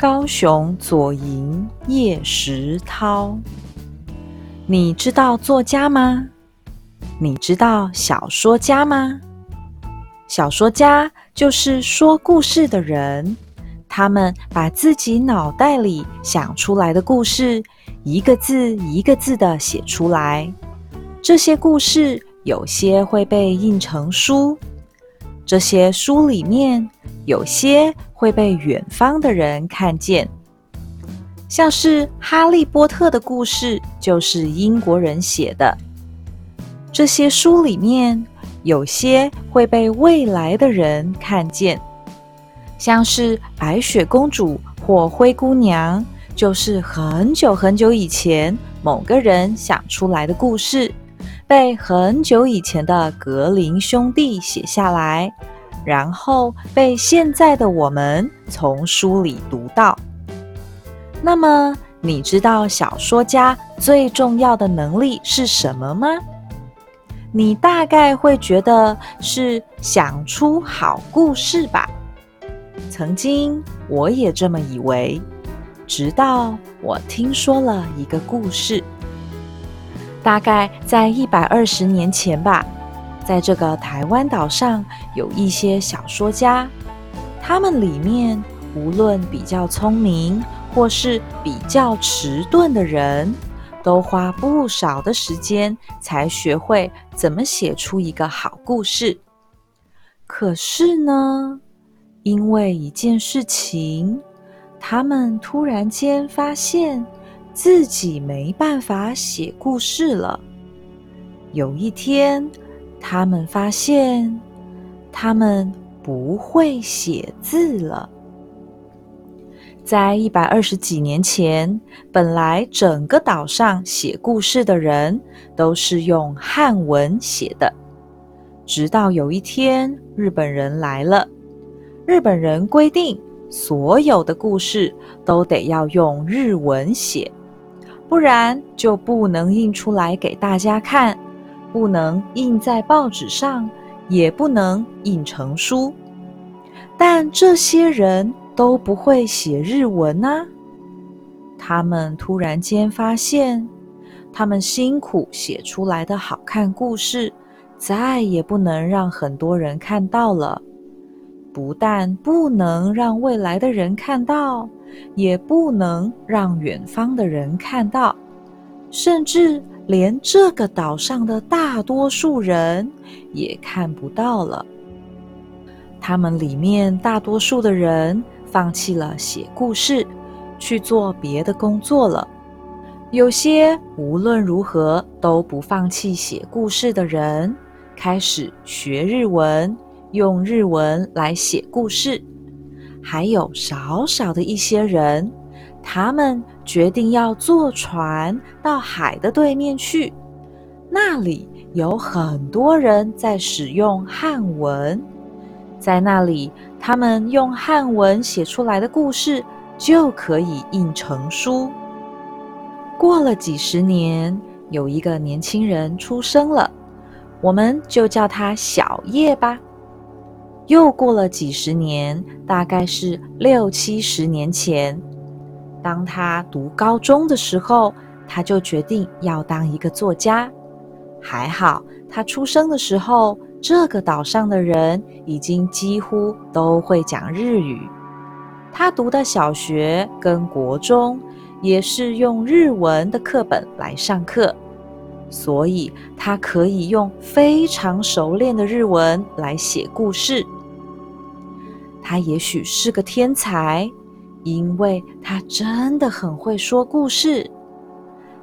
高雄左营叶石涛。你知道作家吗？你知道小说家吗？小说家就是说故事的人，他们把自己脑袋里想出来的故事，一个字一个字的写出来。这些故事有些会被印成书，这些书里面有些会被远方的人看见。像是《哈利波特》的故事，就是英国人写的。这些书里面有些会被未来的人看见，像是《白雪公主》或《灰姑娘》，就是很久很久以前某个人想出来的故事，被很久以前的格林兄弟写下来，然后被现在的我们从书里读到。那么，你知道小说家最重要的能力是什么吗？你大概会觉得是想出好故事吧。曾经我也这么以为，直到我听说了一个故事。大概在一百二十年前吧，在这个台湾岛上有一些小说家，他们里面无论比较聪明。或是比较迟钝的人，都花不少的时间才学会怎么写出一个好故事。可是呢，因为一件事情，他们突然间发现自己没办法写故事了。有一天，他们发现他们不会写字了。在一百二十几年前，本来整个岛上写故事的人都是用汉文写的。直到有一天，日本人来了，日本人规定所有的故事都得要用日文写，不然就不能印出来给大家看，不能印在报纸上，也不能印成书。但这些人。都不会写日文啊！他们突然间发现，他们辛苦写出来的好看故事，再也不能让很多人看到了。不但不能让未来的人看到，也不能让远方的人看到，甚至连这个岛上的大多数人也看不到了。他们里面大多数的人。放弃了写故事，去做别的工作了。有些无论如何都不放弃写故事的人，开始学日文，用日文来写故事。还有少少的一些人，他们决定要坐船到海的对面去，那里有很多人在使用汉文。在那里，他们用汉文写出来的故事就可以印成书。过了几十年，有一个年轻人出生了，我们就叫他小叶吧。又过了几十年，大概是六七十年前，当他读高中的时候，他就决定要当一个作家。还好，他出生的时候。这个岛上的人已经几乎都会讲日语。他读的小学跟国中也是用日文的课本来上课，所以他可以用非常熟练的日文来写故事。他也许是个天才，因为他真的很会说故事。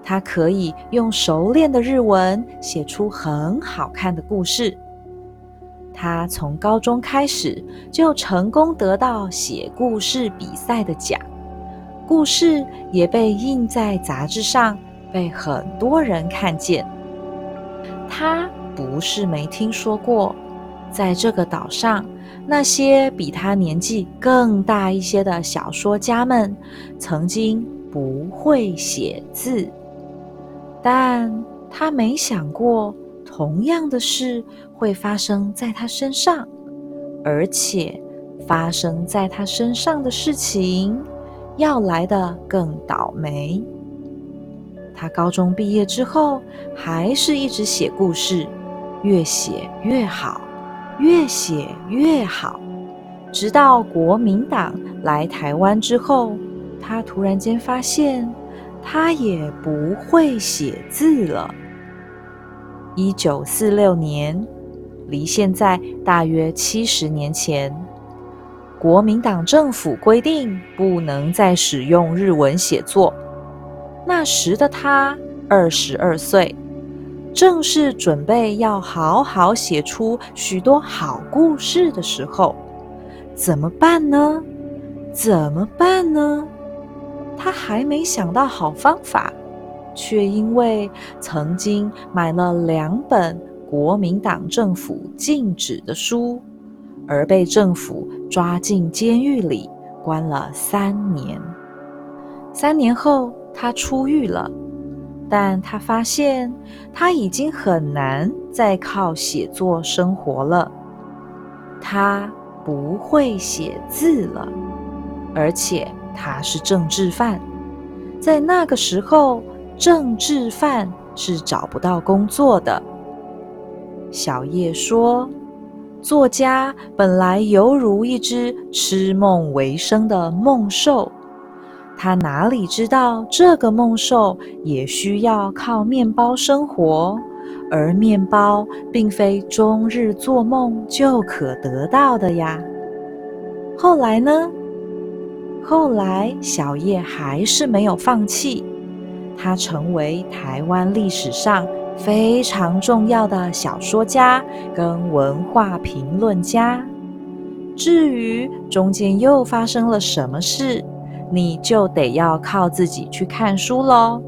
他可以用熟练的日文写出很好看的故事。他从高中开始就成功得到写故事比赛的奖，故事也被印在杂志上，被很多人看见。他不是没听说过，在这个岛上，那些比他年纪更大一些的小说家们曾经不会写字，但他没想过。同样的事会发生在他身上，而且发生在他身上的事情，要来的更倒霉。他高中毕业之后，还是一直写故事，越写越好，越写越好。直到国民党来台湾之后，他突然间发现，他也不会写字了。一九四六年，离现在大约七十年前，国民党政府规定不能再使用日文写作。那时的他二十二岁，正是准备要好好写出许多好故事的时候。怎么办呢？怎么办呢？他还没想到好方法。却因为曾经买了两本国民党政府禁止的书，而被政府抓进监狱里关了三年。三年后，他出狱了，但他发现他已经很难再靠写作生活了。他不会写字了，而且他是政治犯，在那个时候。政治犯是找不到工作的。小叶说：“作家本来犹如一只吃梦为生的梦兽，他哪里知道这个梦兽也需要靠面包生活，而面包并非终日做梦就可得到的呀。”后来呢？后来小叶还是没有放弃。他成为台湾历史上非常重要的小说家跟文化评论家。至于中间又发生了什么事，你就得要靠自己去看书喽。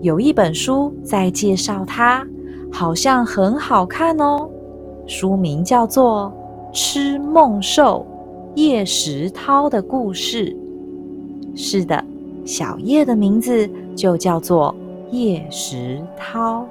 有一本书在介绍它，好像很好看哦。书名叫做《吃梦兽叶石涛的故事》。是的，小叶的名字。就叫做叶石涛。